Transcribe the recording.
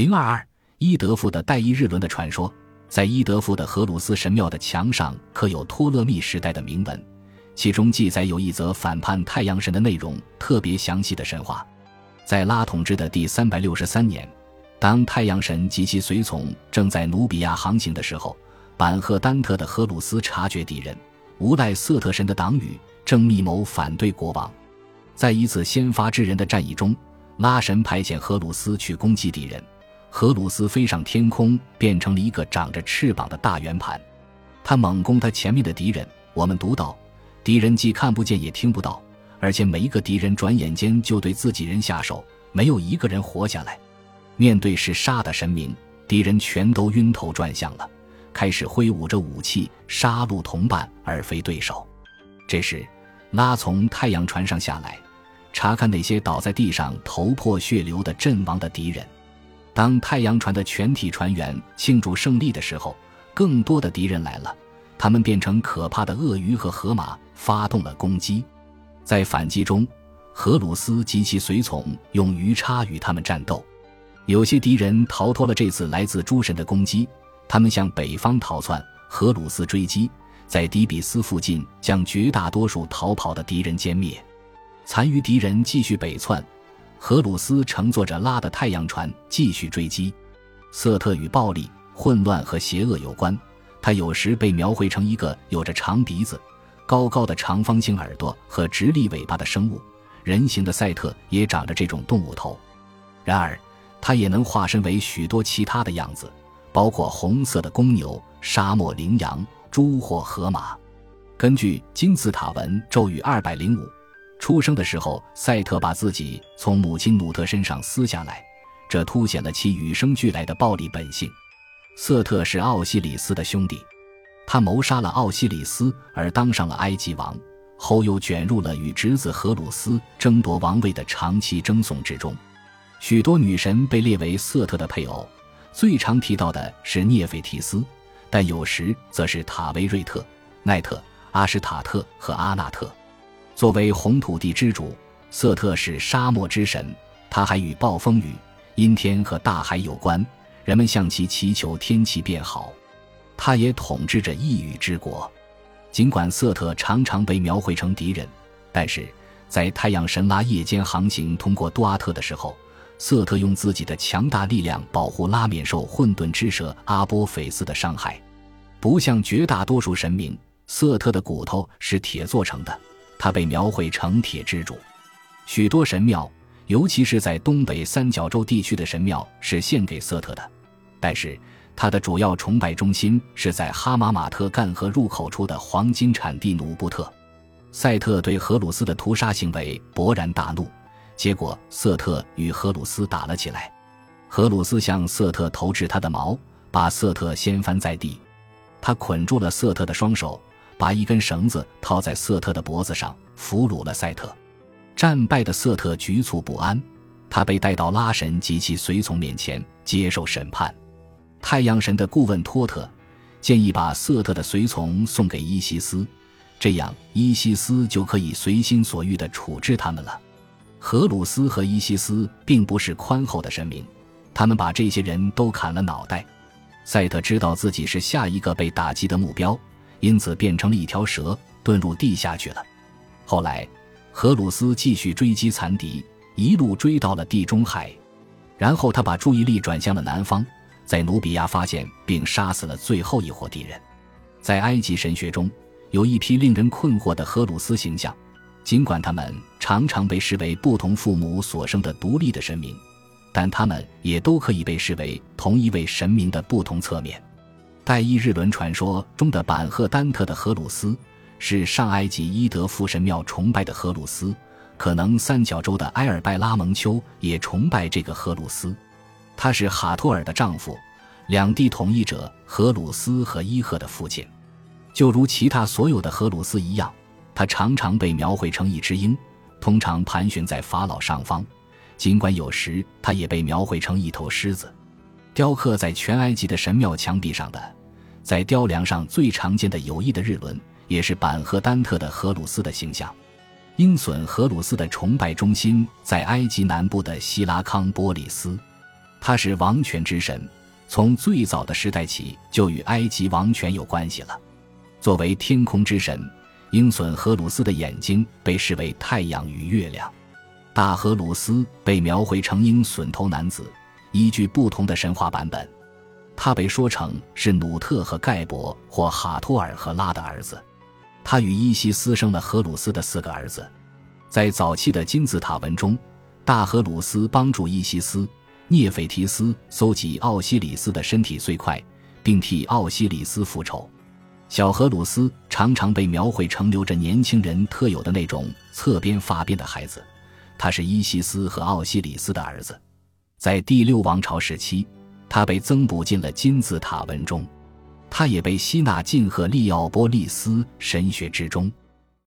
零二二伊德夫的代伊日轮的传说，在伊德夫的荷鲁斯神庙的墙上刻有托勒密时代的铭文，其中记载有一则反叛太阳神的内容特别详细的神话。在拉统治的第三百六十三年，当太阳神及其随从正在努比亚航行的时候，板赫丹特的荷鲁斯察觉敌人无赖瑟特神的党羽正密谋反对国王，在一次先发制人的战役中，拉神派遣荷鲁斯去攻击敌人。荷鲁斯飞上天空，变成了一个长着翅膀的大圆盘。他猛攻他前面的敌人。我们读到，敌人既看不见也听不到，而且每一个敌人转眼间就对自己人下手，没有一个人活下来。面对是杀的神明，敌人全都晕头转向了，开始挥舞着武器杀戮同伴而非对手。这时，拉从太阳船上下来，查看那些倒在地上头破血流的阵亡的敌人。当太阳船的全体船员庆祝胜利的时候，更多的敌人来了，他们变成可怕的鳄鱼和河马，发动了攻击。在反击中，荷鲁斯及其随从用鱼叉与他们战斗。有些敌人逃脱了这次来自诸神的攻击，他们向北方逃窜，荷鲁斯追击，在底比斯附近将绝大多数逃跑的敌人歼灭。残余敌人继续北窜。荷鲁斯乘坐着拉的太阳船继续追击。瑟特与暴力、混乱和邪恶有关。他有时被描绘成一个有着长鼻子、高高的长方形耳朵和直立尾巴的生物。人形的赛特也长着这种动物头。然而，他也能化身为许多其他的样子，包括红色的公牛、沙漠羚羊、猪或河马。根据金字塔文咒语二百零五。出生的时候，赛特把自己从母亲努特身上撕下来，这凸显了其与生俱来的暴力本性。瑟特是奥西里斯的兄弟，他谋杀了奥西里斯而当上了埃及王，后又卷入了与侄子荷鲁斯争夺王位的长期争讼之中。许多女神被列为瑟特的配偶，最常提到的是涅斐提斯，但有时则是塔维瑞特、奈特、阿什塔特和阿纳特。作为红土地之主，瑟特是沙漠之神，他还与暴风雨、阴天和大海有关。人们向其祈求天气变好。他也统治着异域之国。尽管瑟特常常被描绘成敌人，但是在太阳神拉夜间航行通过杜阿特的时候，瑟特用自己的强大力量保护拉免受混沌之蛇阿波菲斯的伤害。不像绝大多数神明，瑟特的骨头是铁做成的。他被描绘成铁之主，许多神庙，尤其是在东北三角洲地区的神庙是献给瑟特的，但是他的主要崇拜中心是在哈马马特干河入口处的黄金产地努布特。赛特对荷鲁斯的屠杀行为勃然大怒，结果瑟特与荷鲁斯打了起来。荷鲁斯向瑟特投掷他的矛，把瑟特掀翻在地，他捆住了瑟特的双手。把一根绳子套在瑟特的脖子上，俘虏了赛特。战败的瑟特局促不安，他被带到拉神及其随从面前接受审判。太阳神的顾问托特建议把瑟特的随从送给伊西斯，这样伊西斯就可以随心所欲地处置他们了。荷鲁斯和伊西斯并不是宽厚的神明，他们把这些人都砍了脑袋。赛特知道自己是下一个被打击的目标。因此变成了一条蛇，遁入地下去了。后来，荷鲁斯继续追击残敌，一路追到了地中海，然后他把注意力转向了南方，在努比亚发现并杀死了最后一伙敌人。在埃及神学中，有一批令人困惑的荷鲁斯形象，尽管他们常常被视为不同父母所生的独立的神明，但他们也都可以被视为同一位神明的不同侧面。在伊日轮传说中的板赫丹特的荷鲁斯，是上埃及伊德夫神庙崇拜的荷鲁斯。可能三角洲的埃尔拜拉蒙丘也崇拜这个荷鲁斯。他是哈托尔的丈夫，两地统一者荷鲁斯和伊赫的父亲。就如其他所有的荷鲁斯一样，他常常被描绘成一只鹰，通常盘旋在法老上方。尽管有时他也被描绘成一头狮子。雕刻在全埃及的神庙墙壁上的。在雕梁上最常见的有翼的日轮，也是板赫丹特的荷鲁斯的形象。鹰隼荷鲁斯的崇拜中心在埃及南部的希拉康波利斯。他是王权之神，从最早的时代起就与埃及王权有关系了。作为天空之神，鹰隼荷鲁斯的眼睛被视为太阳与月亮。大荷鲁斯被描绘成鹰隼头男子，依据不同的神话版本，他被说成是努特和盖博或哈托尔和拉的儿子。他与伊西斯生了荷鲁斯的四个儿子。在早期的金字塔文中，大荷鲁斯帮助伊西斯、涅斐提斯搜集奥西里斯的身体碎块，并替奥西里斯复仇。小荷鲁斯常常被描绘成留着年轻人特有的那种侧边发辫的孩子。他是伊西斯和奥西里斯的儿子，在第六王朝时期，他被增补进了金字塔文中，他也被吸纳进赫利奥波利斯神学之中。